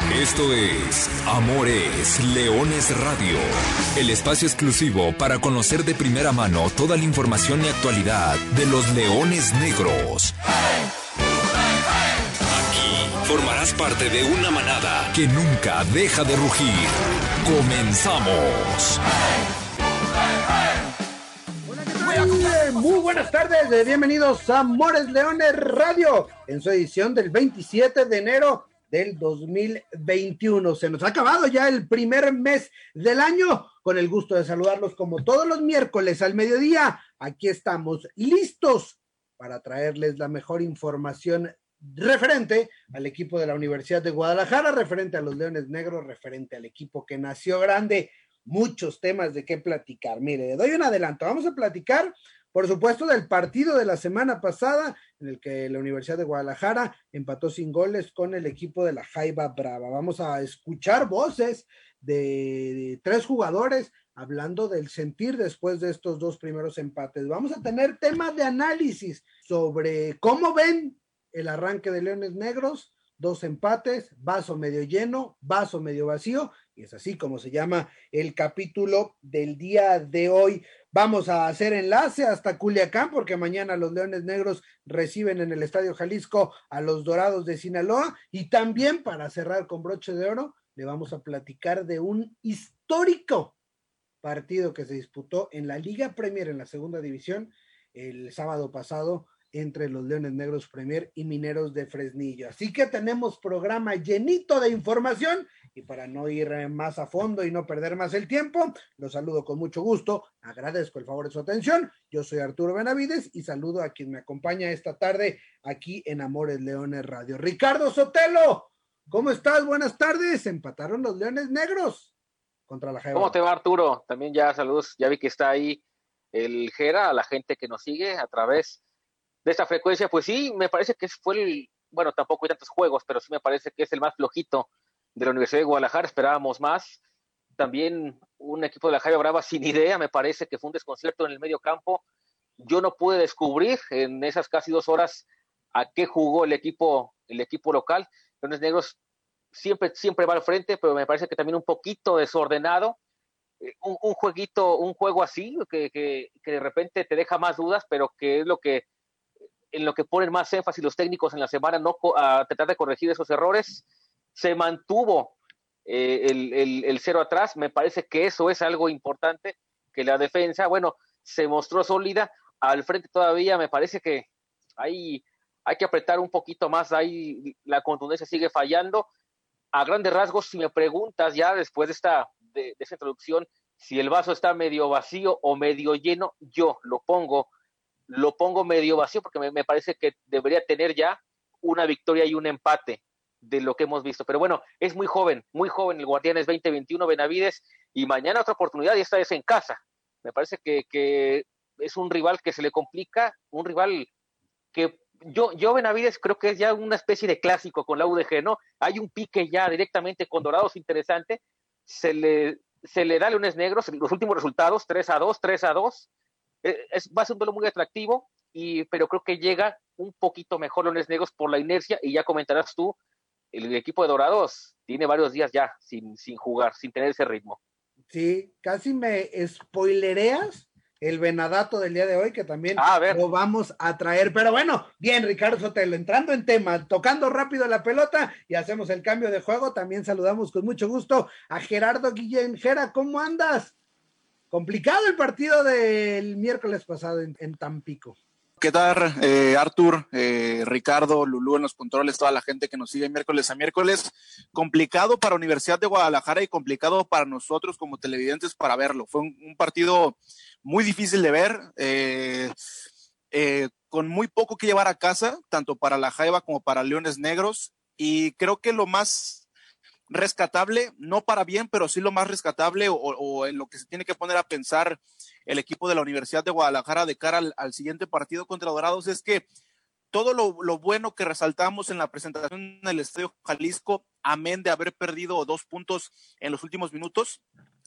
Esto es Amores Leones Radio, el espacio exclusivo para conocer de primera mano toda la información y actualidad de los leones negros. Aquí formarás parte de una manada que nunca deja de rugir. Comenzamos. Muy buenas tardes, bienvenidos a Amores Leones Radio en su edición del 27 de enero del 2021. Se nos ha acabado ya el primer mes del año. Con el gusto de saludarlos como todos los miércoles al mediodía. Aquí estamos listos para traerles la mejor información referente al equipo de la Universidad de Guadalajara, referente a los Leones Negros, referente al equipo que nació grande. Muchos temas de qué platicar. Mire, le doy un adelanto. Vamos a platicar por supuesto, del partido de la semana pasada, en el que la Universidad de Guadalajara empató sin goles con el equipo de la Jaiba Brava. Vamos a escuchar voces de, tres jugadores hablando del sentir después de estos dos primeros empates. Vamos a tener temas de análisis sobre cómo ven el arranque de Leones Negros, dos empates, vaso medio lleno, vaso medio vacío, y es así como se llama el capítulo del día de hoy. Vamos a hacer enlace hasta Culiacán porque mañana los Leones Negros reciben en el Estadio Jalisco a los Dorados de Sinaloa. Y también para cerrar con broche de oro le vamos a platicar de un histórico partido que se disputó en la Liga Premier en la segunda división el sábado pasado entre los Leones Negros Premier y Mineros de Fresnillo. Así que tenemos programa llenito de información y para no ir eh, más a fondo y no perder más el tiempo, los saludo con mucho gusto, agradezco el favor de su atención. Yo soy Arturo Benavides y saludo a quien me acompaña esta tarde aquí en Amores Leones Radio. Ricardo Sotelo, ¿cómo estás? Buenas tardes. Empataron los Leones Negros contra la Jeva. ¿Cómo te va Arturo? También ya saludos, ya vi que está ahí el Jera, a la gente que nos sigue a través de esta frecuencia. Pues sí, me parece que fue el, bueno, tampoco hay tantos juegos, pero sí me parece que es el más flojito de la Universidad de Guadalajara, esperábamos más. También un equipo de la Jaime Brava sin idea, me parece que fue un desconcierto en el medio campo. Yo no pude descubrir en esas casi dos horas a qué jugó el equipo, el equipo local. Leones Negros siempre, siempre va al frente, pero me parece que también un poquito desordenado. Eh, un, jueguito, un juego así, que, que, que, de repente te deja más dudas, pero que es lo que en lo que ponen más énfasis los técnicos en la semana, no a tratar de corregir esos errores se mantuvo eh, el, cero atrás. Me parece que eso es algo importante, que la defensa, bueno, se mostró sólida. Al frente todavía me parece que hay, hay que apretar un poquito más, ahí la contundencia sigue fallando. A grandes rasgos, si me preguntas ya después de esta, de, esa introducción, si el vaso está medio vacío o medio lleno, yo lo pongo, lo pongo medio vacío porque me, me parece que debería tener ya una victoria y un empate de lo que hemos visto. Pero bueno, es muy joven, muy joven el Guardianes 2021 Benavides y mañana otra oportunidad y esta vez en casa. Me parece que, que es un rival que se le complica, un rival que yo, yo Benavides creo que es ya una especie de clásico con la UDG, ¿no? Hay un pique ya directamente con Dorados interesante, se le, se le da Leones Negros los últimos resultados, 3 a 2, 3 a 2, eh, es, va a ser un duelo muy atractivo, y, pero creo que llega un poquito mejor Leones Negros por la inercia, y ya comentarás tú el equipo de Dorados tiene varios días ya sin, sin jugar, sin tener ese ritmo. Sí, casi me spoilereas el venadato del día de hoy, que también lo vamos a traer. Pero bueno, bien, Ricardo Sotelo, entrando en tema, tocando rápido la pelota y hacemos el cambio de juego. También saludamos con mucho gusto a Gerardo Guillén. Gera, ¿cómo andas? Complicado el partido del miércoles pasado en Tampico. ¿Qué tal, eh, Artur, eh, Ricardo, Lulú en los controles, toda la gente que nos sigue miércoles a miércoles? Complicado para Universidad de Guadalajara y complicado para nosotros como televidentes para verlo. Fue un, partido muy difícil de ver, eh, con muy poco que llevar a casa, tanto para la Jaiba como para Leones Negros. Y creo que lo más rescatable, no para bien, pero sí lo más rescatable o, en lo que se tiene que poner a pensar el equipo de la Universidad de Guadalajara de cara al, siguiente partido contra Dorados es que todo lo, bueno que resaltamos en la presentación en el Estadio Jalisco, amén de haber perdido dos puntos en los últimos minutos,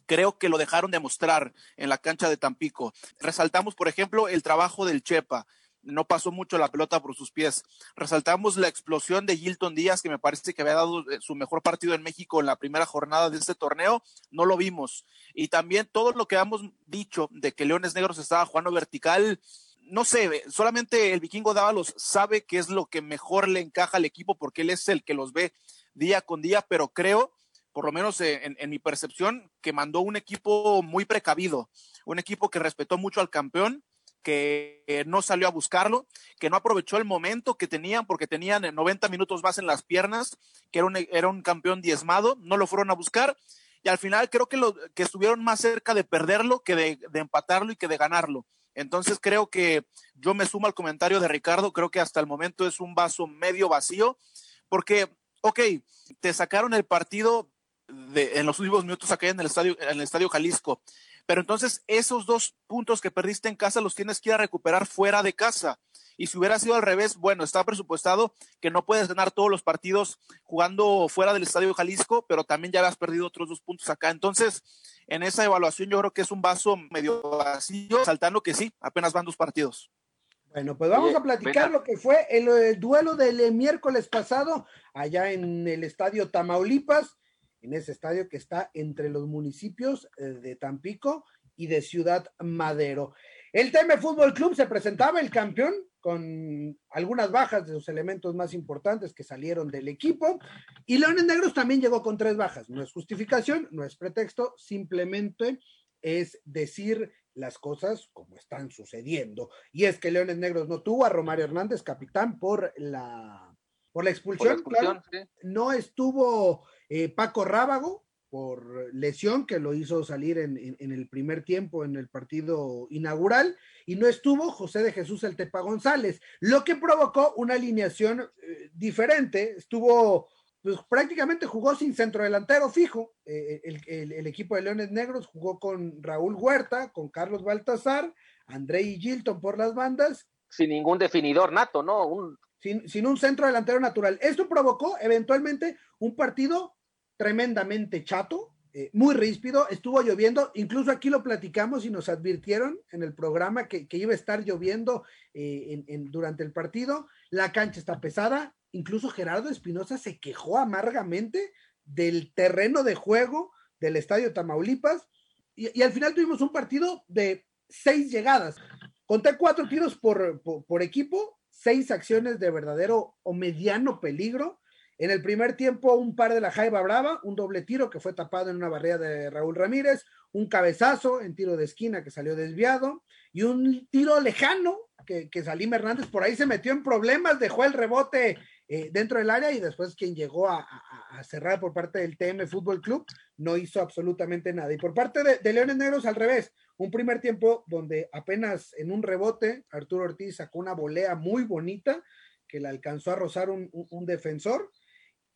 creo que lo dejaron de mostrar en la cancha de Tampico. Resaltamos, por ejemplo, el trabajo del Chepa, no pasó mucho la pelota por sus pies. Resaltamos la explosión de Gilton Díaz, que me parece que había dado eh, su mejor partido en México en la primera jornada de este torneo, no lo vimos. Y también todo lo que hemos dicho de que Leones Negros estaba jugando vertical, no sé, solamente el vikingo Dávalos sabe qué es lo que mejor le encaja al equipo porque él es el que los ve día con día, pero creo, por lo menos en, en mi percepción, que mandó un equipo muy precavido, un equipo que respetó mucho al campeón, que no salió a buscarlo, que no aprovechó el momento que tenían porque tenían 90 minutos más en las piernas, que era un, era un campeón diezmado, no lo fueron a buscar y al final creo que, estuvieron más cerca de perderlo que de, de empatarlo y que de ganarlo. Entonces creo que yo me sumo al comentario de Ricardo, creo que hasta el momento es un vaso medio vacío, porque, ok, te sacaron el partido de, en los últimos minutos acá en el estadio, en el estadio Jalisco, pero entonces esos dos puntos que perdiste en casa los tienes que ir a recuperar fuera de casa. Y si hubiera sido al revés, bueno, está presupuestado que no puedes ganar todos los partidos jugando fuera del Estadio Jalisco, pero también ya habías perdido otros dos puntos acá. Entonces, en esa evaluación yo creo que es un vaso medio vacío, saltando que sí, apenas van dos partidos. Bueno, pues vamos a platicar lo que fue el, el duelo del miércoles pasado allá en el Estadio Tamaulipas en ese estadio que está entre los municipios eh, de Tampico y de Ciudad Madero. El TM Fútbol Club se presentaba el campeón con algunas bajas de sus elementos más importantes que salieron del equipo y Leones Negros también llegó con tres bajas. No es justificación, no es pretexto, simplemente es decir las cosas como están sucediendo. Y es que Leones Negros no tuvo a Romario Hernández, capitán, por la, por la expulsión. No estuvo eh, Paco Rábago, por lesión, que lo hizo salir en, el primer tiempo en el partido inaugural, y no estuvo José de Jesús El Tepa González, lo que provocó una alineación eh, diferente. Estuvo, pues prácticamente jugó sin centro delantero fijo. Eh, el, equipo de Leones Negros jugó con Raúl Huerta, con Carlos Baltazar, André y Gilton por las bandas. Sin ningún definidor nato, ¿no? Sin, sin un centro delantero natural. Esto provocó eventualmente un partido tremendamente chato, eh, muy ríspido, estuvo lloviendo, incluso aquí lo platicamos y nos advirtieron en el programa que, iba a estar lloviendo eh, durante el partido, la cancha está pesada, incluso Gerardo Espinosa se quejó amargamente del terreno de juego del estadio Tamaulipas y, al final tuvimos un partido de seis llegadas. Conté cuatro tiros por, por equipo, seis acciones de verdadero o mediano peligro en el primer tiempo, un par de la Jaiba Brava, un doble tiro que fue tapado en una barrera de Raúl Ramírez, un cabezazo en tiro de esquina que salió desviado y un tiro lejano que, que Salim Hernández por ahí se metió en problemas, dejó el rebote eh, dentro del área y después quien llegó a, cerrar por parte del TM Fútbol Club no hizo absolutamente nada. Y por parte de, Leones Negros al revés, un primer tiempo donde apenas en un rebote Arturo Ortiz sacó una volea muy bonita que le alcanzó a rozar un defensor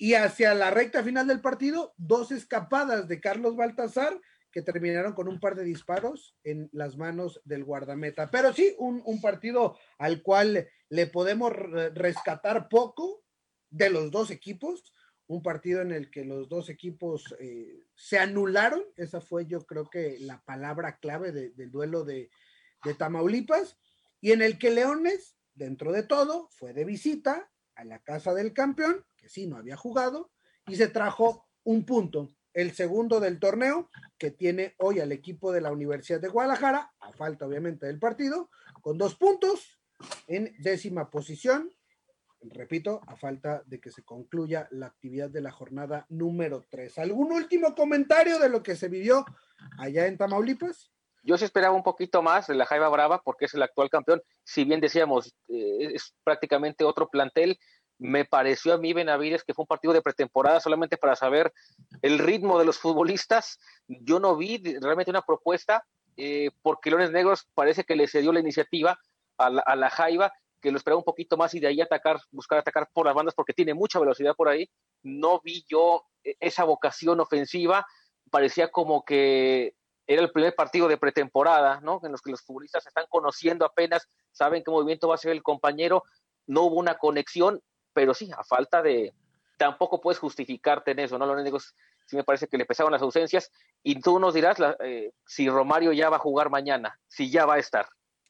y hacia la recta final del partido, dos escapadas de Carlos Baltasar que terminaron con un par de disparos en las manos del guardameta. Pero sí, un, partido al cual le podemos rescatar poco de los dos equipos, un partido en el que los dos equipos eh, se anularon, esa fue yo creo que la palabra clave del duelo de, de Tamaulipas, y en el que Leones, dentro de todo, fue de visita a la casa del campeón que sí no había jugado, y se trajo un punto, el segundo del torneo, que tiene hoy al equipo de la Universidad de Guadalajara, a falta obviamente del partido, con dos puntos en décima posición. Repito, a falta de que se concluya la actividad de la jornada número tres. ¿Algún último comentario de lo que se vivió allá en Tamaulipas? Yo sí esperaba un poquito más de la Jaiba Brava porque es el actual campeón. Si bien decíamos, eh, es prácticamente otro plantel, me pareció a mí, Benavides, que fue un partido de pretemporada solamente para saber el ritmo de los futbolistas. Yo no vi realmente una propuesta, eh, porque Leones Negros parece que le cedió la iniciativa a la, a la Jaiba, que lo esperaba un poquito más y de ahí atacar, buscar atacar por las bandas, porque tiene mucha velocidad por ahí. No vi yo eh, esa vocación ofensiva, parecía como que era el primer partido de pretemporada, ¿no? En los que los futbolistas se están conociendo apenas, saben qué movimiento va a ser el compañero, no hubo una conexión pero sí, a falta de, tampoco puedes justificarte en eso, ¿no? Lo único sí me parece que le pesaban las ausencias y tú nos dirás eh, si Romario ya va a jugar mañana, si ya va a estar.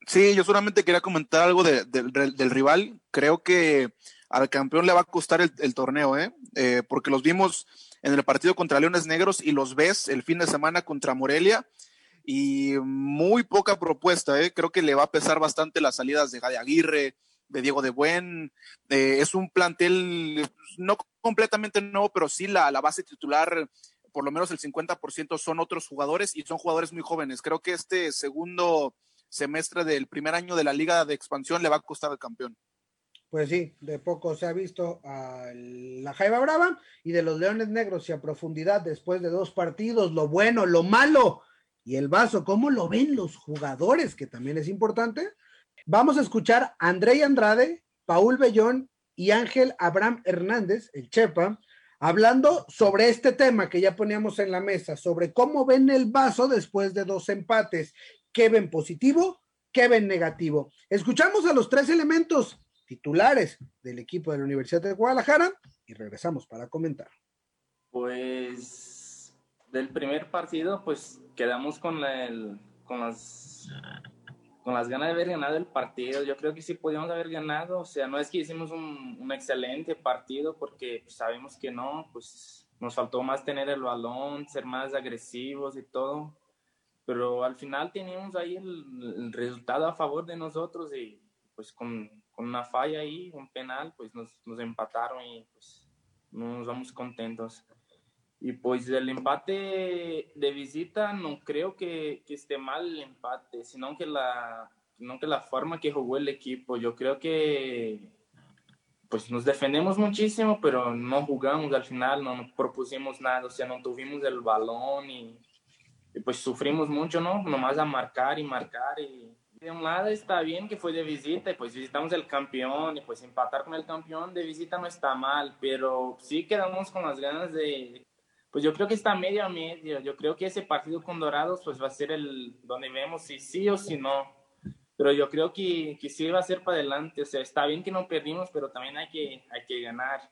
Sí, yo solamente quería comentar algo del rival. Creo que al campeón le va a costar el, torneo, ¿eh? ¿eh? Porque los vimos en el partido contra Leones Negros y los ves el fin de semana contra Morelia y muy poca propuesta, ¿eh? Creo que le va a pesar bastante las salidas de Gade Aguirre, de Diego de Buen. Eh, es un plantel no completamente nuevo, pero sí la, la base titular por lo menos el 50% son otros jugadores y son jugadores muy jóvenes. Creo que este segundo semestre del primer año de la liga de expansión le va a costar al campeón. Pues sí, de poco se ha visto a la Jaiba Brava y de los Leones Negros y a profundidad después de dos partidos, lo bueno, lo malo y el vaso, ¿cómo lo ven los jugadores? Que también es importante. Vamos a escuchar a Andrade, Paul Bellón y Ángel Abraham Hernández, el Chepa, hablando sobre este tema que ya poníamos en la mesa, sobre cómo ven el vaso después de dos empates, qué ven positivo, qué ven negativo. Escuchamos a los tres elementos titulares del equipo de la Universidad de Guadalajara y regresamos para comentar. Pues del primer partido, pues quedamos con, el, con las con las ganas de haber ganado el partido. Yo creo que sí podíamos haber ganado. O sea, no es que hicimos un, excelente partido porque pues, sabemos que no, pues nos faltó más tener el balón, ser más agresivos y todo. Pero al final teníamos ahí el, resultado a favor de nosotros y pues con, una falla ahí, un penal, pues nos, nos empataron y pues nos vamos contentos. Y pues el empate de visita no creo que, que, esté mal el empate, sino que la, sino que la forma que jugó el equipo. Yo creo que pues nos defendemos muchísimo, pero no jugamos al final, no nos propusimos nada, o sea, no tuvimos el balón y, y pues sufrimos mucho, ¿no? Nomás a marcar y marcar y de un lado está bien que fue de visita y pues visitamos el campeón y pues empatar con el campeón de visita no está mal, pero sí quedamos con las ganas de, pues yo creo que está medio a medio. Yo creo que ese partido con Dorados pues va a ser el donde vemos si sí o si no. Pero yo creo que, que sí va a ser para adelante. O sea, está bien que no perdimos, pero también hay que, hay que ganar.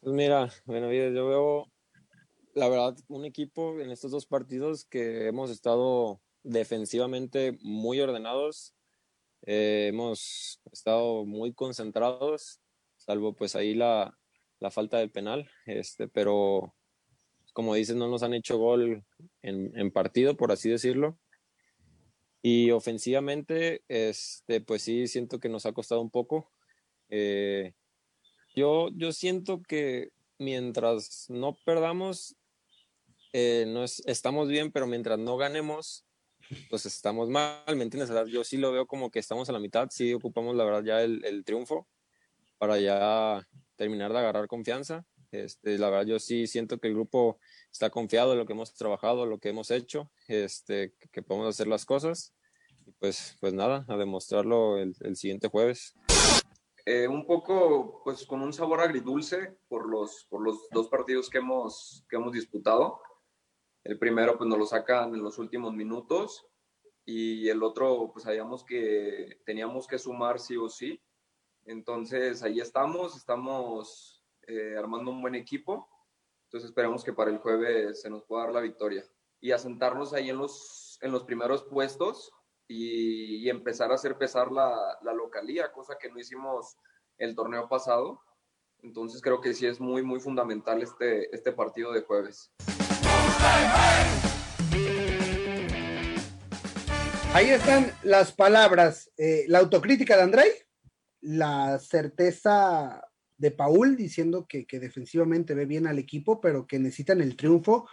Pues mira, bueno, yo veo, la verdad, un equipo en estos dos partidos que hemos estado defensivamente muy ordenados. Eh, hemos estado muy concentrados, salvo pues ahí la, la falta del penal, este, pero como dices, no nos han hecho gol en, partido, por así decirlo. Y ofensivamente, este, pues sí, siento que nos ha costado un poco. Eh, yo, yo siento que mientras no perdamos, eh, no estamos bien, pero mientras no ganemos, pues estamos mal, ¿me entiendes? yo sí lo veo como que estamos a la mitad, sí ocupamos la verdad ya el, el triunfo para ya terminar de agarrar confianza. Este, la verdad, yo sí siento que el grupo está confiado en lo que hemos trabajado, lo que hemos hecho, este, que, podemos hacer las cosas. Y pues, pues nada, a demostrarlo el, siguiente jueves. Eh, un poco, pues con un sabor agridulce por los, por los dos partidos que hemos, que hemos disputado. El primero, pues nos lo sacan en los últimos minutos y el otro, pues sabíamos que teníamos que sumar sí o sí entonces ahí estamos, estamos eh, armando un buen equipo. Entonces esperamos que para el jueves se nos pueda dar la victoria y asentarnos ahí en los, en los primeros puestos y, empezar a hacer pesar la, localía, cosa que no hicimos el torneo pasado. Entonces creo que sí es muy, muy fundamental este, este partido de jueves. Ahí están las palabras, eh, la autocrítica de André la certeza de Paul diciendo que, defensivamente ve bien al equipo, pero que necesitan el triunfo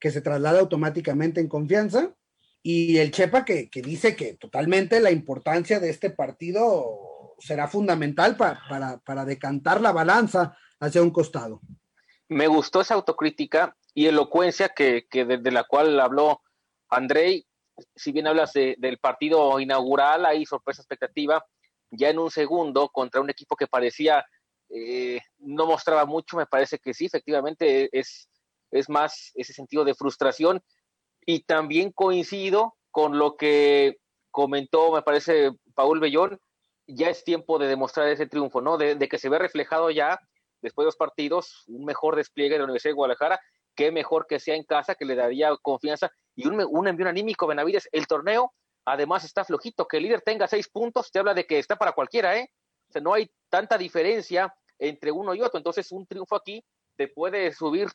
que se traslada automáticamente en confianza. Y el Chepa que, dice que totalmente la importancia de este partido será fundamental para, decantar la balanza hacia un costado. Me gustó esa autocrítica y elocuencia que, desde la cual habló Andrei. Si bien hablas del partido inaugural, hay sorpresa expectativa ya en un segundo contra un equipo que parecía eh, no mostraba mucho, me parece que sí, efectivamente es, es más ese sentido de frustración y también coincido con lo que comentó, me parece, Paul Bellón, ya es tiempo de demostrar ese triunfo, ¿no? De, que se ve reflejado ya, después de los partidos, un mejor despliegue de la Universidad de Guadalajara, que mejor que sea en casa, que le daría confianza y un, un envío anímico, Benavides. El torneo además está flojito. Que el líder tenga seis puntos te habla de que está para cualquiera, ¿eh? O sea, no hay tanta diferencia entre uno y otro. Entonces, un triunfo aquí te puede subir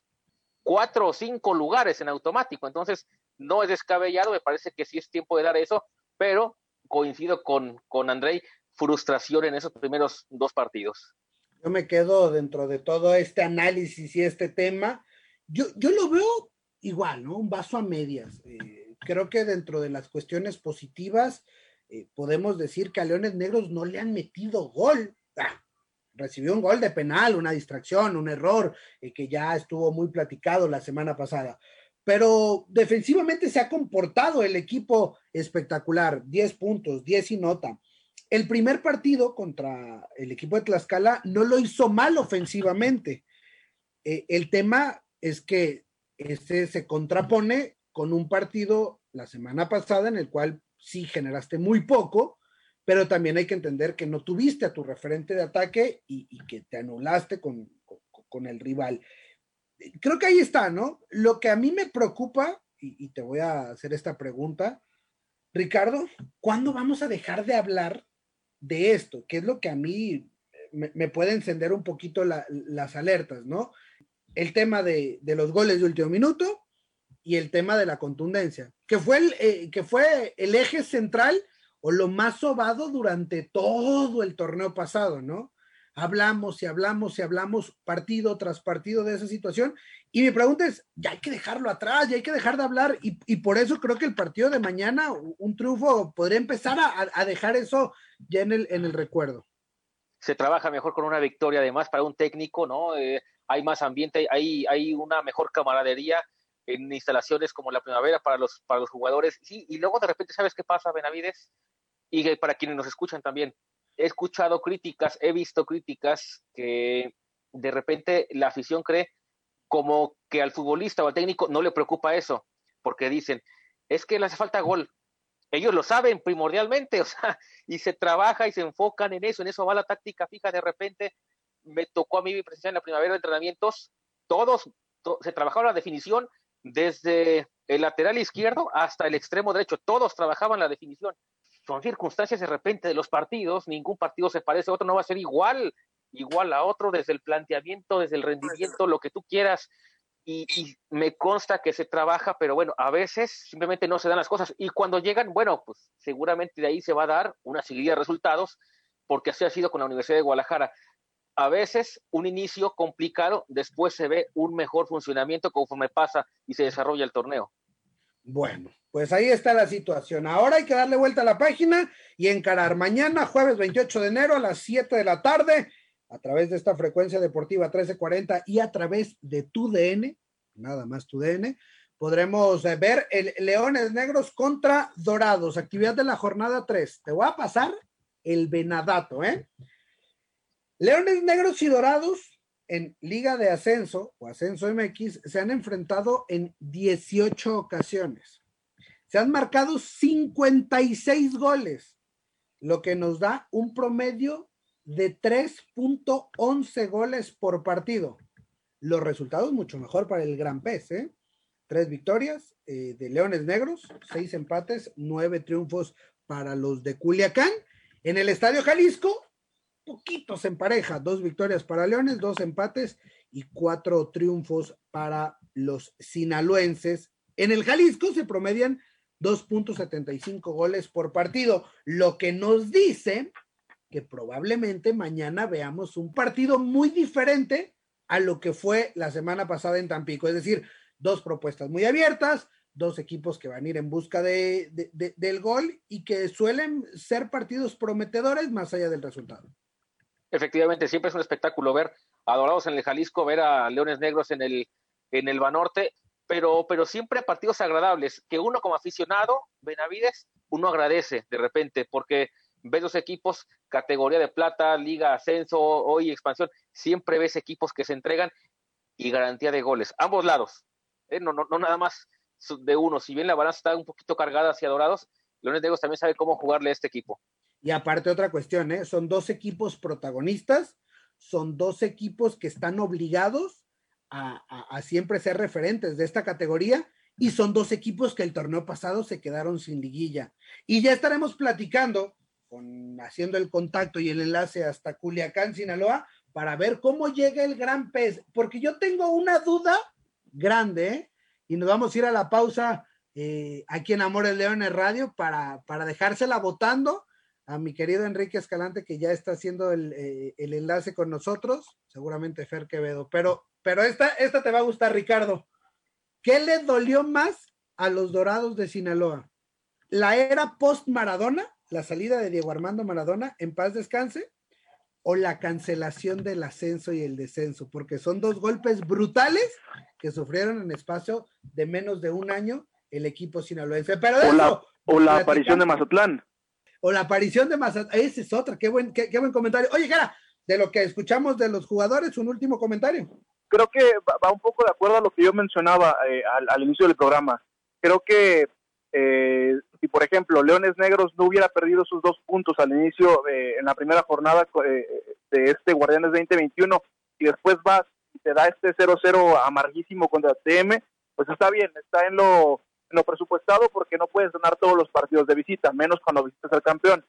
cuatro o cinco lugares en automático. Entonces, no es descabellado, me parece que sí es tiempo de dar eso, pero coincido con, con Andrei, frustración en esos primeros dos partidos. Yo me quedo dentro de todo este análisis y este tema. Yo, yo lo veo igual, ¿no? Un vaso a medias. Eh, creo que dentro de las cuestiones positivas eh, podemos decir que a Leones Negros no le han metido gol. Ah, recibió un gol de penal, una distracción, un error eh, que ya estuvo muy platicado la semana pasada. Pero defensivamente se ha comportado el equipo espectacular, 10 puntos, 10 y nota. El primer partido contra el equipo de Tlaxcala no lo hizo mal ofensivamente. Eh, el tema es que este se contrapone con un partido la semana pasada en el cual sí generaste muy poco, pero también hay que entender que no tuviste a tu referente de ataque y, que te anulaste con, con, el rival. Creo que ahí está, ¿no? Lo que a mí me preocupa, y, te voy a hacer esta pregunta, Ricardo, ¿cuándo vamos a dejar de hablar de esto? ¿Qué es lo que a mí me, puede encender un poquito las alertas, ¿no? El tema de, los goles de último minuto y el tema de la contundencia, que fue el, eh, que fue el eje central o lo más sobado durante todo el torneo pasado, ¿no? Hablamos y hablamos y hablamos partido tras partido de esa situación. Y mi pregunta es, ya hay que dejarlo atrás, ya hay que dejar de hablar. Y, por eso creo que el partido de mañana, un triunfo, podría empezar a, dejar eso ya en el, en el recuerdo. Se trabaja mejor con una victoria, además, para un técnico, ¿no? Eh, hay más ambiente, hay, hay una mejor camaradería en instalaciones como la primavera para los, para los jugadores. Sí, y luego de repente, ¿sabes qué pasa, Benavides? Y para quienes nos escuchan también, he escuchado críticas, he visto críticas que de repente la afición cree como que al futbolista o al técnico no le preocupa eso, porque dicen, es que le hace falta gol. Ellos lo saben primordialmente, o sea, y se trabaja y se enfocan en eso, en eso va la táctica fija. De repente me tocó a mí presenciar en la primavera de entrenamientos, todos se trabajaba la definición desde el lateral izquierdo hasta el extremo derecho, todos trabajaban la definición son circunstancias de repente de los partidos, ningún partido se parece a otro, no va a ser igual, igual a otro desde el planteamiento, desde el rendimiento, lo que tú quieras. Y, me consta que se trabaja, pero bueno, a veces simplemente no se dan las cosas. Y cuando llegan, bueno, pues seguramente de ahí se va a dar una seguida de resultados, porque así ha sido con la Universidad de Guadalajara. A veces un inicio complicado, después se ve un mejor funcionamiento conforme pasa y se desarrolla el torneo. Bueno, pues ahí está la situación. Ahora hay que darle vuelta a la página y encarar mañana, jueves 28 de enero a las 7 de la tarde, a través de esta frecuencia deportiva 1340 y a través de tu DN, nada más tu DN, podremos eh, ver el Leones Negros contra Dorados, actividad de la jornada 3. Te voy a pasar el venadato, ¿eh? Leones Negros y Dorados en Liga de Ascenso o Ascenso MX se han enfrentado en 18 ocasiones. Se han marcado 56 goles, lo que nos da un promedio de 3.11 goles por partido. Los resultados mucho mejor para el Gran Pez, ¿eh? Tres victorias eh, de Leones Negros, seis empates, nueve triunfos para los de Culiacán. En el Estadio Jalisco, poquitos en pareja, dos victorias para Leones, dos empates y cuatro triunfos para los sinaloenses. En el Jalisco se promedian 2.75 goles por partido, lo que nos dice que probablemente mañana veamos un partido muy diferente a lo que fue la semana pasada en Tampico, es decir, dos propuestas muy abiertas, dos equipos que van a ir en busca de, del gol y que suelen ser partidos prometedores más allá del resultado efectivamente siempre es un espectáculo ver a Dorados en el Jalisco, ver a Leones Negros en el, en el Banorte, pero, pero siempre partidos agradables, que uno como aficionado, Benavides, uno agradece de repente, porque ves los equipos, categoría de plata, liga, ascenso, hoy expansión, siempre ves equipos que se entregan y garantía de goles, ambos lados, ¿eh? no, no, no nada más de uno, si bien la balanza está un poquito cargada hacia Dorados, Leones Negros también sabe cómo jugarle a este equipo. Y aparte otra cuestión, ¿eh? son dos equipos protagonistas, son dos equipos que están obligados a, siempre ser referentes de esta categoría y son dos equipos que el torneo pasado se quedaron sin liguilla. Y ya estaremos platicando, con, haciendo el contacto y el enlace hasta Culiacán, Sinaloa, para ver cómo llega el gran pez, porque yo tengo una duda grande, ¿eh? y nos vamos a ir a la pausa eh, aquí en Amores Leones Radio para, para dejársela votando a mi querido Enrique Escalante, que ya está haciendo el, eh, el, enlace con nosotros, seguramente Fer Quevedo, pero, pero esta, esta te va a gustar, Ricardo. ¿Qué le dolió más a los Dorados de Sinaloa? ¿La era post-Maradona, la salida de Diego Armando Maradona, en paz descanse? ¿O la cancelación del ascenso y el descenso? Porque son dos golpes brutales que sufrieron en espacio de menos de un año el equipo sinaloense. Pero o, la, o la aparición de Mazatlán o la aparición de Mazatlán. Esa es otra, qué buen, qué, buen comentario. Oye, Jara, de lo que escuchamos de los jugadores, un último comentario. Creo que va un poco de acuerdo a lo que yo mencionaba eh, al, inicio del programa. Creo que eh, si, por ejemplo, Leones Negros no hubiera perdido sus dos puntos al inicio eh, en la primera jornada de este Guardianes 2021 y después vas y te da este 0-0 amarguísimo contra TM, pues está bien, está en lo lo presupuestado porque no puedes ganar todos los partidos de visita, menos cuando visitas al campeón.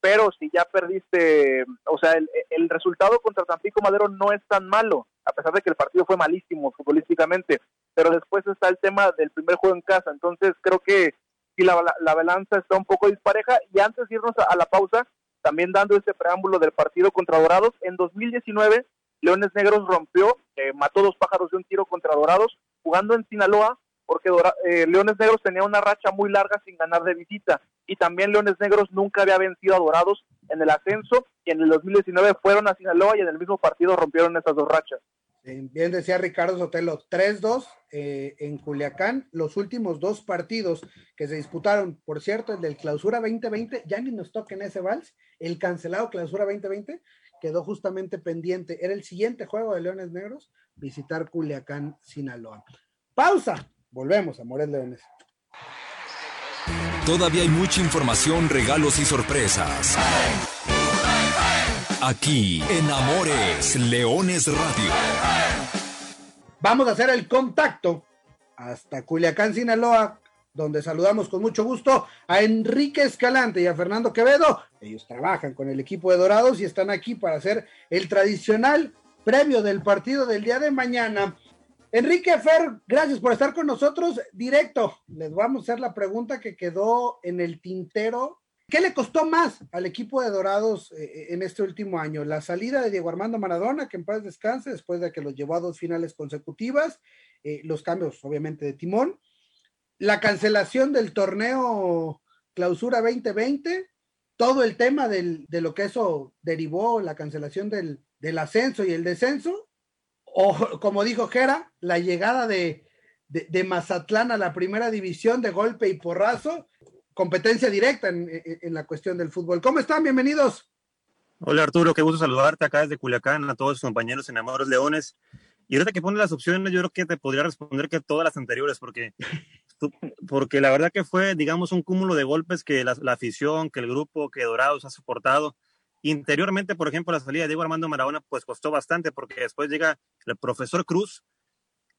Pero si ya perdiste, o sea, el, resultado contra Tampico Madero no es tan malo, a pesar de que el partido fue malísimo futbolísticamente. Pero después está el tema del primer juego en casa. Entonces creo que si la, la, balanza está un poco dispareja. Y antes de irnos a, la pausa, también dando este preámbulo del partido contra Dorados, en 2019 Leones Negros rompió, eh, mató dos pájaros de un tiro contra Dorados, jugando en Sinaloa porque eh, Leones Negros tenía una racha muy larga sin ganar de visita y también Leones Negros nunca había vencido a Dorados en el ascenso y en el 2019 fueron a Sinaloa y en el mismo partido rompieron esas dos rachas. Bien decía Ricardo Sotelo, 3-2 eh, en Culiacán, los últimos dos partidos que se disputaron, por cierto, el del Clausura 2020, ya ni nos toquen ese vals, el cancelado Clausura 2020 quedó justamente pendiente, era el siguiente juego de Leones Negros, visitar Culiacán, Sinaloa. Pausa, Volvemos, Amores Leones. Todavía hay mucha información, regalos y sorpresas. Aquí en Amores Leones Radio. Vamos a hacer el contacto hasta Culiacán, Sinaloa, donde saludamos con mucho gusto a Enrique Escalante y a Fernando Quevedo. Ellos trabajan con el equipo de Dorados y están aquí para hacer el tradicional previo del partido del día de mañana Enrique Fer, gracias por estar con nosotros. Directo, les vamos a hacer la pregunta que quedó en el tintero. ¿Qué le costó más al equipo de Dorados eh, eh, en este último año? La salida de Diego Armando Maradona, que en paz descanse, después de que los llevó a dos finales consecutivas, eh, los cambios obviamente de timón, la cancelación del torneo Clausura 2020, todo el tema de lo que eso derivó, la cancelación del, del ascenso y el descenso, o como dijo Jera, la llegada de, de, Mazatlán a la primera división de golpe y porrazo, competencia directa en, en, la cuestión del fútbol. ¿Cómo están? Bienvenidos. Hola Arturo, qué gusto saludarte acá desde Culiacán, a todos sus compañeros en Amadores Leones. Y ahorita que pones las opciones, yo creo que te podría responder que todas las anteriores, porque, porque la verdad que fue, digamos, un cúmulo de golpes que la, la afición, que el grupo, que Dorados ha soportado Interiormente, por ejemplo, la salida de Diego Armando Maradona, pues costó bastante porque después llega el profesor Cruz,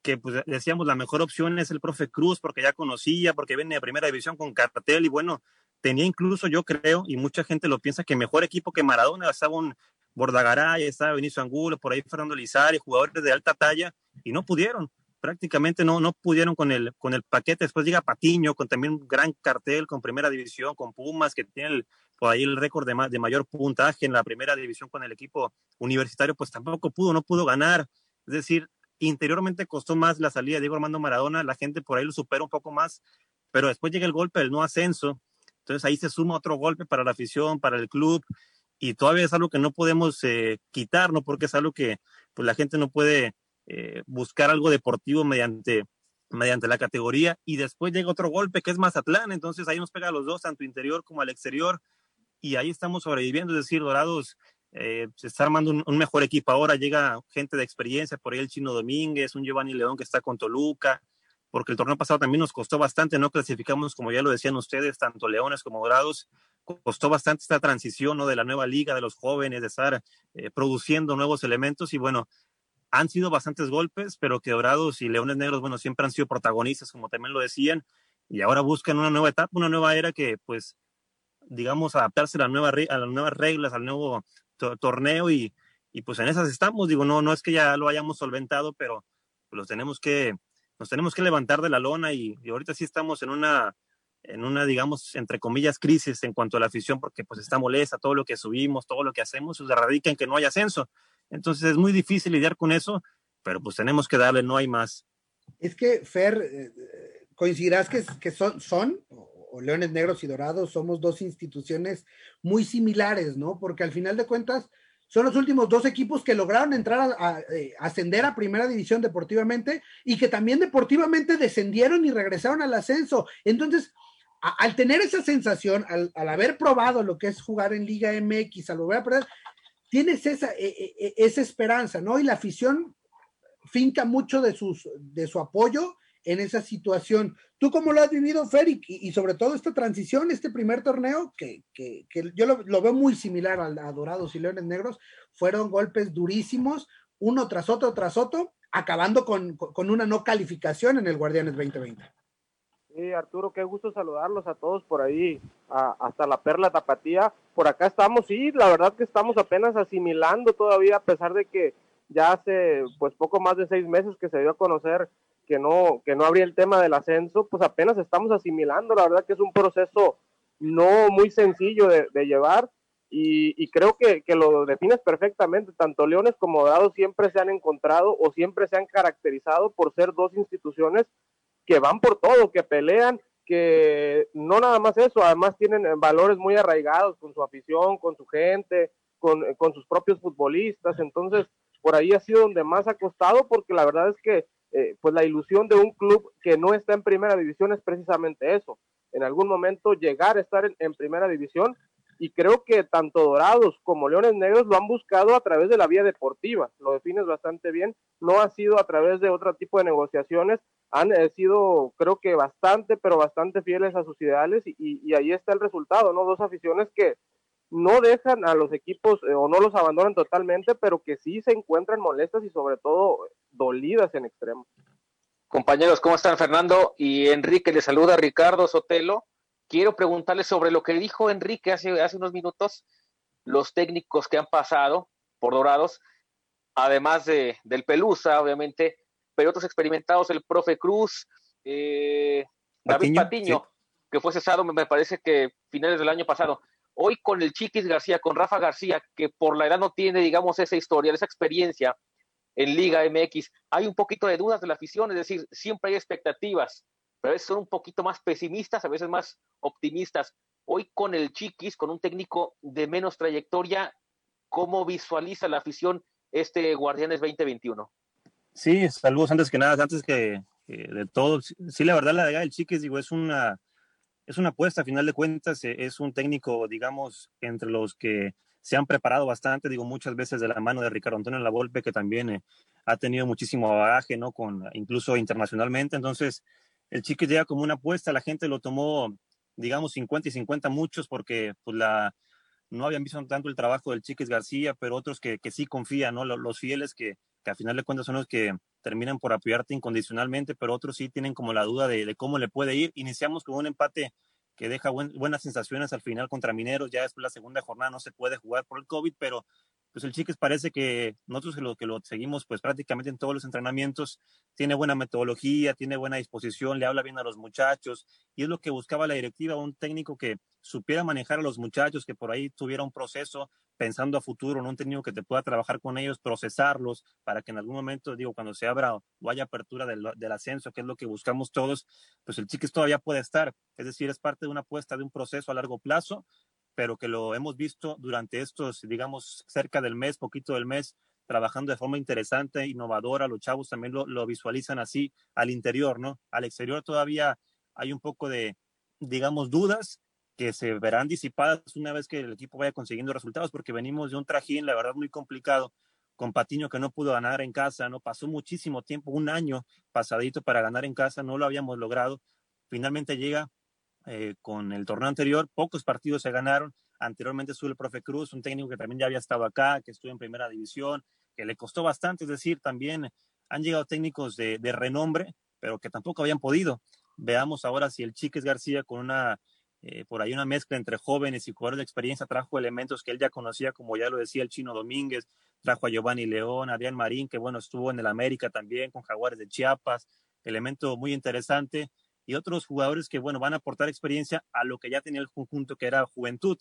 que pues decíamos la mejor opción es el profe Cruz porque ya conocía, porque viene de primera división con cartel y bueno, tenía incluso yo creo, y mucha gente lo piensa, que mejor equipo que Maradona, estaba un Bordagaray, estaba Benicio Angulo, por ahí Fernando Lizari, jugadores de alta talla, y no pudieron, prácticamente no, no pudieron con el, con el paquete. Después llega Patiño, con también un gran cartel, con primera división, con Pumas, que tiene el, por ahí el récord de, de mayor puntaje en la primera división con el equipo universitario, pues tampoco pudo, no pudo ganar. Es decir, interiormente costó más la salida de Diego Armando Maradona, la gente por ahí lo supera un poco más, pero después llega el golpe del no ascenso, entonces ahí se suma otro golpe para la afición, para el club, y todavía es algo que no podemos eh, quitar, ¿no? Porque es algo que pues, la gente no puede eh, buscar algo deportivo mediante, mediante la categoría, y después llega otro golpe que es Mazatlán, entonces ahí nos pega a los dos, tanto interior como al exterior, y ahí estamos sobreviviendo, es decir, Dorados eh, se está armando un, mejor equipo ahora, llega gente de experiencia, por ahí el Chino Domínguez, un Giovanni León que está con Toluca, porque el torneo pasado también nos costó bastante, no clasificamos, como ya lo decían ustedes, tanto Leones como Dorados, costó bastante esta transición ¿no? de la nueva liga, de los jóvenes, de estar eh, produciendo nuevos elementos y bueno, han sido bastantes golpes, pero que Dorados y Leones Negros, bueno, siempre han sido protagonistas, como también lo decían, y ahora buscan una nueva etapa, una nueva era que, pues, digamos, adaptarse a, la nueva, a las nuevas reglas, al nuevo torneo y, y, pues en esas estamos, digo, no, no es que ya lo hayamos solventado, pero pues, los tenemos que, nos tenemos que levantar de la lona y, y ahorita sí estamos en una, en una, digamos, entre comillas, crisis en cuanto a la afición, porque pues está molesta, todo lo que subimos, todo lo que hacemos, se radica en que no hay ascenso. Entonces es muy difícil lidiar con eso, pero pues tenemos que darle, no hay más. Es que, Fer, eh, coincidirás que, que son, son, o Leones Negros y Dorados, somos dos instituciones muy similares, ¿no? Porque al final de cuentas, son los últimos dos equipos que lograron entrar a, eh, ascender a primera división deportivamente y que también deportivamente descendieron y regresaron al ascenso. Entonces, al tener esa sensación, al, haber probado lo que es jugar en Liga MX, al volver a perder, tienes esa, e, e, e, esa esperanza, ¿no? Y la afición finca mucho de, sus, de su apoyo en esa situación. ¿Tú cómo lo has vivido, Fer? Y, sobre todo esta transición, este primer torneo, que, que, que yo lo, veo muy similar a, Dorados y Leones Negros, fueron golpes durísimos, uno tras otro, tras otro, acabando con, con una no calificación en el Guardianes 2020. Sí, Arturo, qué gusto saludarlos a todos por ahí, hasta la Perla Tapatía. Por acá estamos, sí, la verdad que estamos apenas asimilando todavía, a pesar de que ya hace pues poco más de seis meses que se dio a conocer que no, que no habría el tema del ascenso, pues apenas estamos asimilando, la verdad que es un proceso no muy sencillo de, llevar y, creo que, que, lo defines perfectamente, tanto Leones como Dorados siempre se han encontrado o siempre se han caracterizado por ser dos instituciones que van por todo, que pelean, que no nada más eso, además tienen valores muy arraigados con su afición, con su gente, con, con sus propios futbolistas, entonces por ahí ha sido donde más ha costado porque la verdad es que eh, pues la ilusión de un club que no está en primera división es precisamente eso, en algún momento llegar a estar en, primera división y creo que tanto Dorados como Leones Negros lo han buscado a través de la vía deportiva, lo defines bastante bien, no ha sido a través de otro tipo de negociaciones, han eh, sido creo que bastante, pero bastante fieles a sus ideales y, y ahí está el resultado, ¿no? Dos aficiones que no dejan a los equipos eh, o no los abandonan totalmente, pero que sí se encuentran molestas y sobre todo dolidas en extremo. Compañeros, ¿cómo están Fernando? Y Enrique le saluda Ricardo Sotelo. Quiero preguntarle sobre lo que dijo Enrique hace, hace unos minutos, los técnicos que han pasado por Dorados, además de, del Pelusa, obviamente, pero otros experimentados, el profe Cruz, eh, David Patiño, que fue cesado, me parece que finales del año pasado. Hoy con el Chiquis García, con Rafa García, que por la edad no tiene, digamos, esa historia, esa experiencia en Liga MX, hay un poquito de dudas de la afición, es decir, siempre hay expectativas, pero a veces son un poquito más pesimistas, a veces más optimistas. Hoy con el Chiquis, con un técnico de menos trayectoria, ¿cómo visualiza la afición este Guardianes 2021? Sí, saludos antes que nada, antes que, de todo. Sí, la verdad, la de del Chiquis, digo, es una es una apuesta, a final de cuentas, eh, es un técnico, digamos, entre los que se han preparado bastante, digo, muchas veces de la mano de Ricardo Antonio Lavolpe, que también eh, ha tenido muchísimo bagaje, ¿no? Con, incluso internacionalmente. Entonces, el Chiquis llega como una apuesta, la gente lo tomó, digamos, 50 y 50 muchos, porque pues, la, no habían visto tanto el trabajo del Chiquis García, pero otros que, que sí confían, ¿no? Los, fieles que, que a final de cuentas son los que terminan por apoyarte incondicionalmente, pero otros sí tienen como la duda de, cómo le puede ir. Iniciamos con un empate que deja buenas sensaciones al final contra Mineros, ya después la segunda jornada no se puede jugar por el COVID, pero pues el Chiques parece que nosotros que lo, que lo seguimos pues prácticamente en todos los entrenamientos, tiene buena metodología, tiene buena disposición, le habla bien a los muchachos y es lo que buscaba la directiva, un técnico que supiera manejar a los muchachos, que por ahí tuviera un proceso pensando a futuro, no un técnico que te pueda trabajar con ellos, procesarlos para que en algún momento, digo, cuando se abra o haya apertura del, del ascenso, que es lo que buscamos todos, pues el Chiques todavía puede estar, es decir, es parte de una apuesta de un proceso a largo plazo pero que lo hemos visto durante estos, digamos, cerca del mes, poquito del mes, trabajando de forma interesante, innovadora. Los chavos también lo, lo visualizan así al interior, ¿no? Al exterior todavía hay un poco de, digamos, dudas que se verán disipadas una vez que el equipo vaya consiguiendo resultados, porque venimos de un trajín, la verdad, muy complicado, con Patiño que no pudo ganar en casa, ¿no? Pasó muchísimo tiempo, un año pasadito para ganar en casa, no lo habíamos logrado. Finalmente llega eh, con el torneo anterior, pocos partidos se ganaron. Anteriormente estuvo el profe Cruz, un técnico que también ya había estado acá, que estuvo en primera división, que le costó bastante, es decir, también han llegado técnicos de, renombre, pero que tampoco habían podido. Veamos ahora si el Chiques García con una eh, por ahí una mezcla entre jóvenes y jugadores de experiencia, trajo elementos que él ya conocía, como ya lo decía el Chino Domínguez, trajo a Giovanni León, Adrián Marín, que bueno, estuvo en el América también, con Jaguares de Chiapas, elemento muy interesante, y otros jugadores que bueno, van a aportar experiencia a lo que ya tenía el conjunto, que era juventud,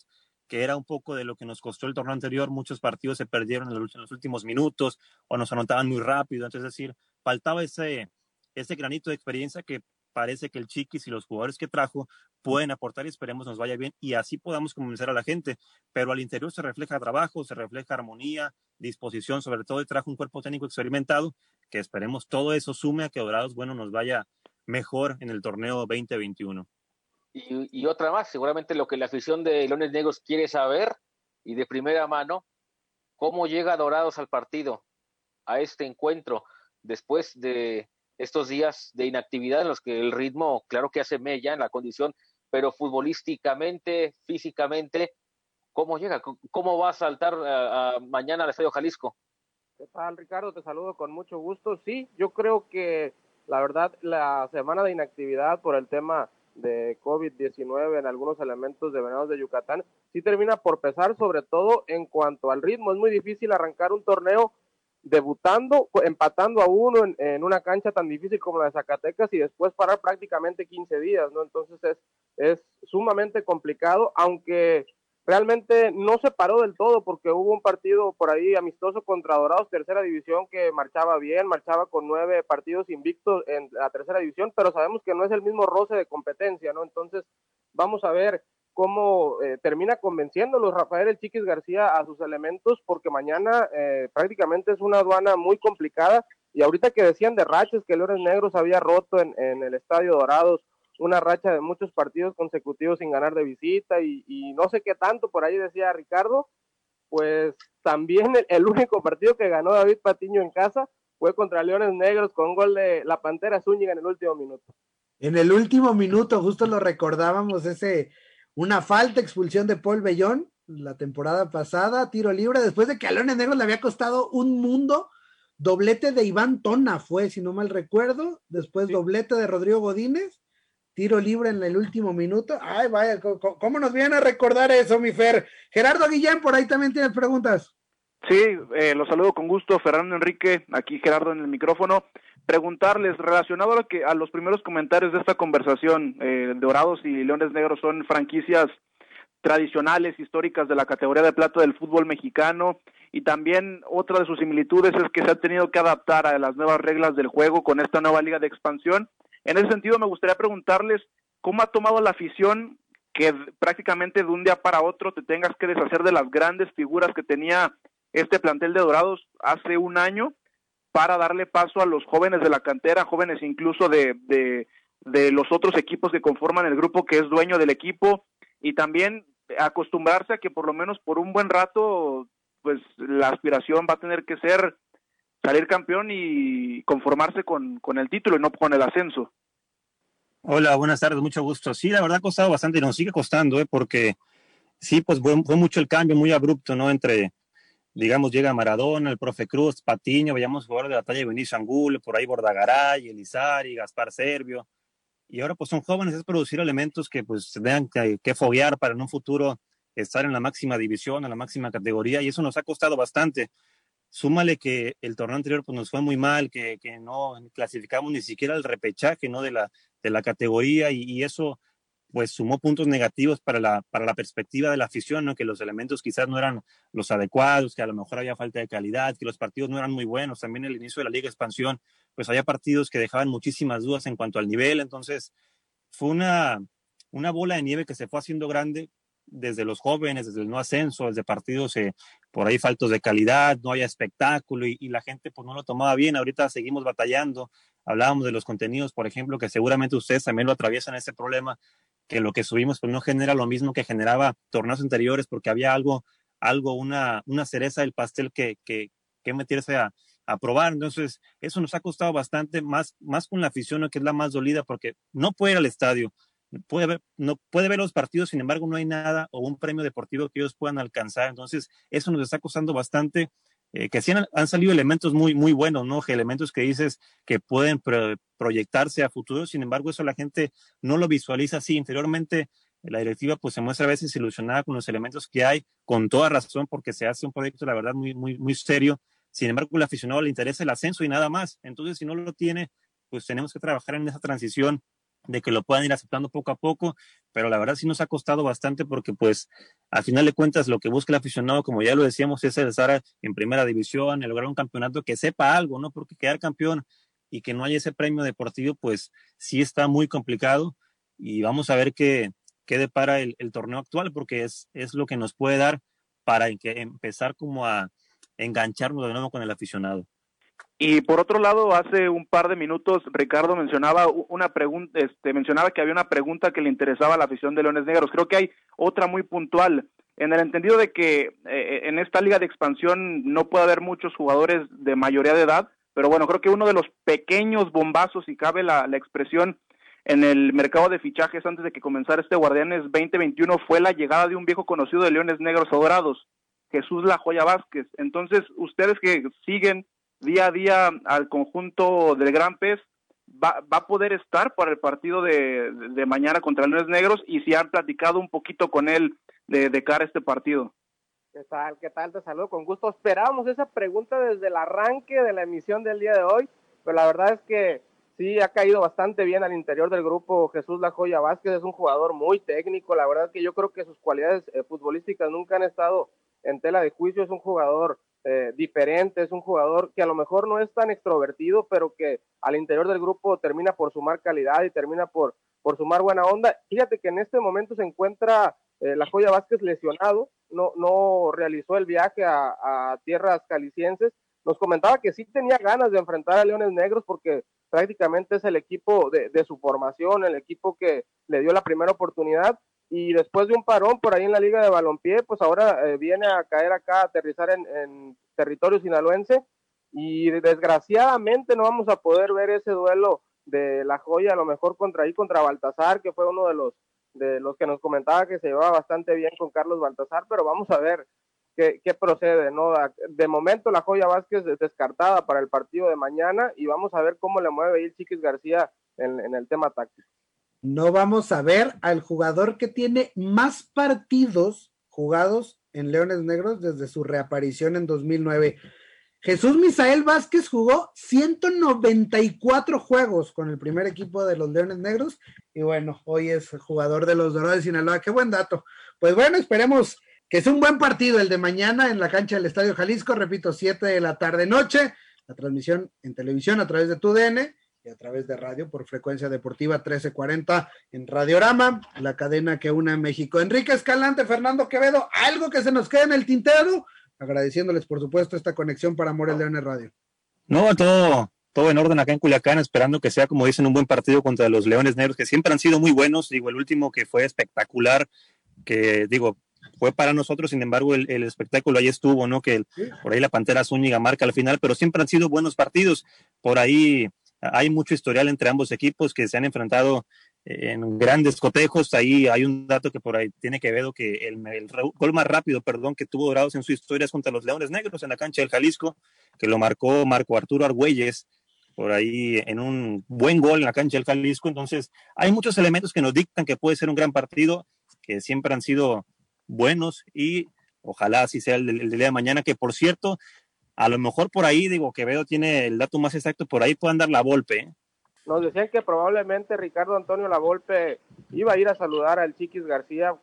que era un poco de lo que nos costó el torneo anterior, muchos partidos se perdieron en los últimos minutos o nos anotaban muy rápido, entonces es decir, faltaba ese, ese granito de experiencia que parece que el Chiquis y los jugadores que trajo pueden aportar y esperemos nos vaya bien y así podamos convencer a la gente. Pero al interior se refleja trabajo, se refleja armonía, disposición, sobre todo y trajo un cuerpo técnico experimentado que esperemos todo eso sume a que Dorados, bueno, nos vaya mejor en el torneo 2021. Y, y otra más, seguramente lo que la afición de Leones Negros quiere saber y de primera mano, cómo llega Dorados al partido, a este encuentro, después de estos días de inactividad en los que el ritmo, claro que hace mella en la condición, pero futbolísticamente, físicamente, ¿cómo llega? ¿Cómo va a saltar mañana al Estadio Jalisco? ¿Qué tal, Ricardo? Te saludo con mucho gusto. Sí, yo creo que la verdad la semana de inactividad por el tema de COVID-19 en algunos elementos de Venados de Yucatán sí termina por pesar, sobre todo en cuanto al ritmo. Es muy difícil arrancar un torneo debutando, empatando a uno en, una cancha tan difícil como la de Zacatecas y después parar prácticamente 15 días, ¿no? Entonces es, es sumamente complicado, aunque realmente no se paró del todo porque hubo un partido por ahí amistoso contra Dorados, tercera división, que marchaba bien, marchaba con nueve partidos invictos en la tercera división, pero sabemos que no es el mismo roce de competencia, ¿no? Entonces vamos a ver cómo eh, termina convenciéndolos Rafael El Chiquis García a sus elementos, porque mañana eh, prácticamente es una aduana muy complicada. Y ahorita que decían de rachas que Leones Negros había roto en, el Estadio Dorados una racha de muchos partidos consecutivos sin ganar de visita y, no sé qué tanto, por ahí decía Ricardo, pues también el, único partido que ganó David Patiño en casa fue contra Leones Negros con gol de la Pantera Zúñiga en el último minuto. En el último minuto, justo lo recordábamos, ese una falta, expulsión de Paul Bellón la temporada pasada, tiro libre, después de que a Leones Negros le había costado un mundo, doblete de Iván Tona fue, si no mal recuerdo, después doblete de Rodrigo Godínez, tiro libre en el último minuto. Ay, vaya, ¿cómo nos viene a recordar eso, mi Fer? Gerardo Guillén, por ahí también tienes preguntas. Sí, eh, los saludo con gusto, Fernando Enrique, aquí Gerardo en el micrófono. Preguntarles, relacionado a, que, a los primeros comentarios de esta conversación, eh, Dorados y Leones Negros son franquicias tradicionales, históricas de la categoría de plata del fútbol mexicano y también otra de sus similitudes es que se ha tenido que adaptar a las nuevas reglas del juego con esta nueva liga de expansión. En ese sentido, me gustaría preguntarles cómo ha tomado la afición que prácticamente de un día para otro te tengas que deshacer de las grandes figuras que tenía este plantel de Dorados hace un año para darle paso a los jóvenes de la cantera, jóvenes incluso de, los otros equipos que conforman el grupo que es dueño del equipo y también acostumbrarse a que por lo menos por un buen rato pues la aspiración va a tener que ser salir campeón y conformarse con, con el título y no con el ascenso. Hola, buenas tardes, mucho gusto. Sí, la verdad ha costado bastante y nos sigue costando, ¿eh? porque sí, pues fue, mucho el cambio, muy abrupto, ¿no? Entre, digamos, llega Maradona, el profe Cruz, Patiño, veíamos jugadores de la talla de Benicio Angulo, por ahí Bordagaray, Elizari, Gaspar Servio, y ahora pues son jóvenes, es producir elementos que pues tengan que, que foguear para en un futuro estar en la máxima división, en la máxima categoría, y eso nos ha costado bastante. Súmale que el torneo anterior pues nos fue muy mal, que, que no clasificamos ni siquiera el repechaje, ¿no? De la, de la categoría, y, y eso pues sumó puntos negativos para la, para la perspectiva de la afición, ¿no? que los elementos quizás no eran los adecuados, que a lo mejor había falta de calidad, que los partidos no eran muy buenos. También el inicio de la Liga Expansión, pues había partidos que dejaban muchísimas dudas en cuanto al nivel. Entonces, fue una, una bola de nieve que se fue haciendo grande desde los jóvenes, desde el no ascenso, desde partidos eh, por ahí faltos de calidad, no había espectáculo y, y, la gente pues no lo tomaba bien. Ahorita seguimos batallando. Hablábamos de los contenidos, por ejemplo, que seguramente ustedes también lo atraviesan ese problema que lo que subimos pues no genera lo mismo que generaba torneos anteriores porque había algo, algo, una, una cereza del pastel que, que, que meterse a, a probar. Entonces, eso nos ha costado bastante, más, más con la afición, que es la más dolida, porque no puede ir al estadio, puede ver, no puede ver los partidos, sin embargo, no hay nada o un premio deportivo que ellos puedan alcanzar. Entonces, eso nos está costando bastante. eh, que sí han, salido elementos muy, muy buenos, ¿no? Elementos que dices que pueden proyectarse a futuro, sin embargo, eso la gente no lo visualiza así. Interiormente, la directiva pues se muestra a veces ilusionada con los elementos que hay, con toda razón, porque se hace un proyecto, la verdad, muy, muy, muy serio. Sin embargo, al aficionado le interesa el ascenso y nada más. Entonces, si no lo tiene, pues tenemos que trabajar en esa transición de que lo puedan ir aceptando poco a poco, pero la verdad sí nos ha costado bastante porque pues al final de cuentas lo que busca el aficionado, como ya lo decíamos, es estar en primera división, el lograr un campeonato que sepa algo, ¿no? Porque quedar campeón y que no haya ese premio deportivo, pues sí está muy complicado y vamos a ver qué, qué depara el, el torneo actual, porque es, es lo que nos puede dar para empezar como a engancharnos de nuevo con el aficionado. Y por otro lado, hace un par de minutos Ricardo mencionaba una pregunta, este, mencionaba que había una pregunta que le interesaba a la afición de Leones Negros. Creo que hay otra muy puntual, en el entendido de que eh, en esta liga de expansión no puede haber muchos jugadores de mayoría de edad, pero bueno, creo que uno de los pequeños bombazos, si cabe la, expresión, en el mercado de fichajes antes de que comenzara este Guardianes 2021 fue la llegada de un viejo conocido de Leones Negros Dorados, Jesús La Joya Vázquez. Entonces, ustedes que siguen día a día al conjunto del Gran Pez, va, va a poder estar para el partido de, de, mañana contra Leones Negros y si han platicado un poquito con él de, de cara a este partido. ¿Qué tal? ¿Qué tal? Te saludo con gusto. Esperábamos esa pregunta desde el arranque de la emisión del día de hoy, pero la verdad es que sí ha caído bastante bien al interior del grupo. Jesús La Joya Vázquez es un jugador muy técnico. La verdad es que yo creo que sus cualidades eh, futbolísticas nunca han estado en tela de juicio. Es un jugador eh, diferente, es un jugador que a lo mejor no es tan extrovertido, pero que al interior del grupo termina por sumar calidad y termina por, por sumar buena onda. Fíjate que en este momento se encuentra eh, la Joya Vázquez lesionado, no, no realizó el viaje a, tierras calicienses. Nos comentaba que sí tenía ganas de enfrentar a Leones Negros porque prácticamente es el equipo de, de su formación, el equipo que le dio la primera oportunidad y después de un parón por ahí en la liga de balompié, pues ahora eh, viene a caer acá, a aterrizar en, territorio sinaloense y desgraciadamente no vamos a poder ver ese duelo de la joya a lo mejor contra ahí contra Baltasar, que fue uno de los de los que nos comentaba que se llevaba bastante bien con Carlos Baltasar, pero vamos a ver qué, qué procede, ¿no? De momento la joya Vázquez es descartada para el partido de mañana y vamos a ver cómo le mueve el Chiquis García en, en el tema táctico no vamos a ver al jugador que tiene más partidos jugados en Leones Negros desde su reaparición en 2009. Jesús Misael Vázquez jugó 194 juegos con el primer equipo de los Leones Negros y bueno, hoy es jugador de los Dorados de Sinaloa. Qué buen dato. Pues bueno, esperemos que sea un buen partido el de mañana en la cancha del Estadio Jalisco, repito, 7 de la tarde noche, la transmisión en televisión a través de TUDN y a través de radio por frecuencia deportiva 1340 en Radiorama, la cadena que une a México. Enrique Escalante, Fernando Quevedo, algo que se nos quede en el tintero, agradeciéndoles por supuesto esta conexión para Morel Leones Radio. No, todo, todo en orden acá en Culiacán, esperando que sea, como dicen, un buen partido contra los Leones Negros, que siempre han sido muy buenos. Digo, el último que fue espectacular, que digo, fue para nosotros, sin embargo, el, espectáculo ahí estuvo, ¿no? Que por ahí la Pantera Zúñiga marca al final, pero siempre han sido buenos partidos. Por ahí hay mucho historial entre ambos equipos que se han enfrentado en grandes cotejos. Ahí hay un dato que por ahí tiene que ver que el, gol más rápido, perdón, que tuvo Dorados en su historia es contra los Leones Negros en la cancha del Jalisco, que lo marcó Marco Arturo Argüelles por ahí en un buen gol en la cancha del Jalisco. Entonces, hay muchos elementos que nos dictan que puede ser un gran partido, que siempre han sido buenos y ojalá así sea el, el día de mañana, que por cierto, a lo mejor por ahí, digo, que veo tiene el dato más exacto, por ahí puede andar la Volpe. ¿eh? Nos decían que probablemente Ricardo Antonio La Volpe iba a ir a saludar al Chiquis García.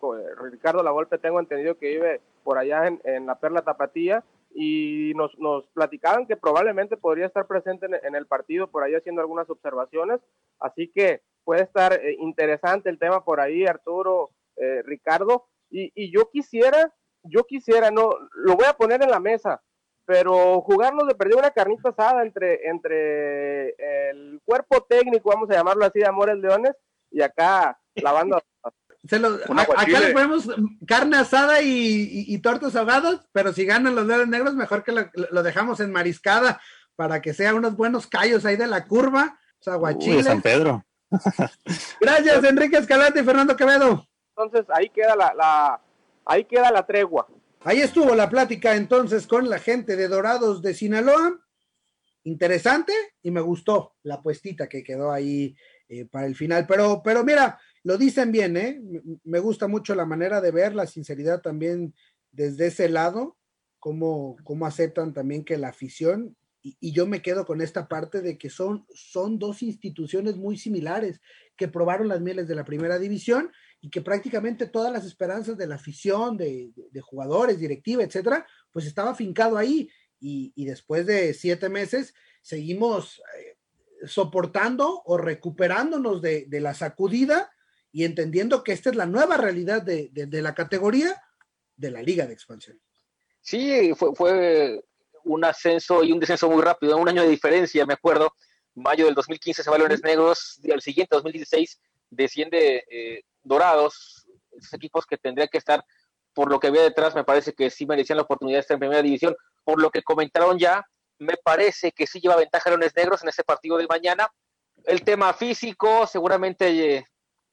Ricardo La Volpe tengo entendido que vive por allá en, la Perla Tapatía y nos, platicaban que probablemente podría estar presente en, el partido por ahí haciendo algunas observaciones. Así que puede estar eh, interesante el tema por ahí, Arturo, eh, Ricardo. Y, y yo quisiera, yo quisiera, no, lo voy a poner en la mesa pero jugarnos de perder una carnita asada entre, entre el cuerpo técnico, vamos a llamarlo así, de Amores Leones, y acá la banda. acá le ponemos carne asada y, y, tortos ahogados, pero si ganan los Leones Negros, mejor que lo, dejamos en mariscada para que sea unos buenos callos ahí de la curva, o San Pedro. Gracias, Enrique Escalante y Fernando Quevedo. Entonces ahí queda la, la, ahí queda la tregua Ahí estuvo la plática entonces con la gente de Dorados de Sinaloa. Interesante y me gustó la puestita que quedó ahí eh, para el final. Pero, pero mira, lo dicen bien, ¿eh? Me gusta mucho la manera de ver, la sinceridad también desde ese lado, cómo, cómo aceptan también que la afición, y, yo me quedo con esta parte de que son, son dos instituciones muy similares que probaron las mieles de la primera división y que prácticamente todas las esperanzas de la afición, de, jugadores, directiva, etcétera, pues estaba fincado ahí. Y, y después de siete meses seguimos eh, soportando o recuperándonos de, de, la sacudida y entendiendo que esta es la nueva realidad de, de la categoría de la Liga de Expansión. Sí, fue, fue un ascenso y un descenso muy rápido, un año de diferencia, me acuerdo. Mayo del 2015 se va Leones Negros, y al siguiente, 2016, desciende eh, Dorados, esos equipos que tendrían que estar, por lo que había detrás, me parece que sí merecían la oportunidad de estar en primera división. Por lo que comentaron ya, me parece que sí lleva ventaja Leones Negros en ese partido de mañana. El tema físico, seguramente eh,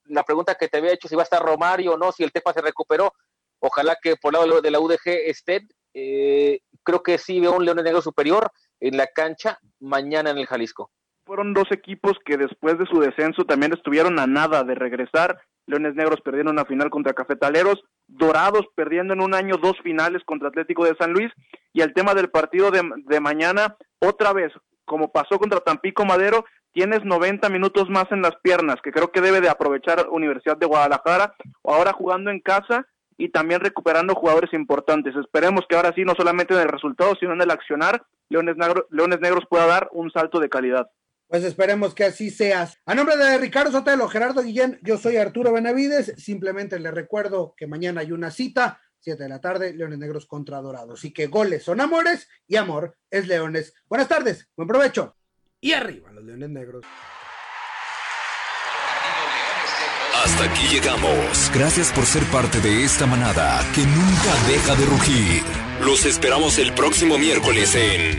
la pregunta que te había hecho si va a estar Romario o no, si el tema se recuperó, ojalá que por lado de la UDG estén. Eh, creo que sí veo un Leones Negro superior en la cancha mañana en el Jalisco. Fueron dos equipos que después de su descenso también estuvieron a nada de regresar. Leones Negros perdieron una final contra Cafetaleros, Dorados perdiendo en un año dos finales contra Atlético de San Luis y el tema del partido de, de mañana, otra vez, como pasó contra Tampico Madero, tienes 90 minutos más en las piernas, que creo que debe de aprovechar Universidad de Guadalajara, ahora jugando en casa y también recuperando jugadores importantes. Esperemos que ahora sí, no solamente en el resultado, sino en el accionar, Leones, Leones Negros pueda dar un salto de calidad. Pues esperemos que así sea. A nombre de Ricardo Sotelo, Gerardo Guillén, yo soy Arturo Benavides. Simplemente les recuerdo que mañana hay una cita, 7 de la tarde, Leones Negros contra Dorados. Así que goles son amores y amor es Leones. Buenas tardes, buen provecho. Y arriba los Leones Negros. Hasta aquí llegamos. Gracias por ser parte de esta manada que nunca deja de rugir. Los esperamos el próximo miércoles en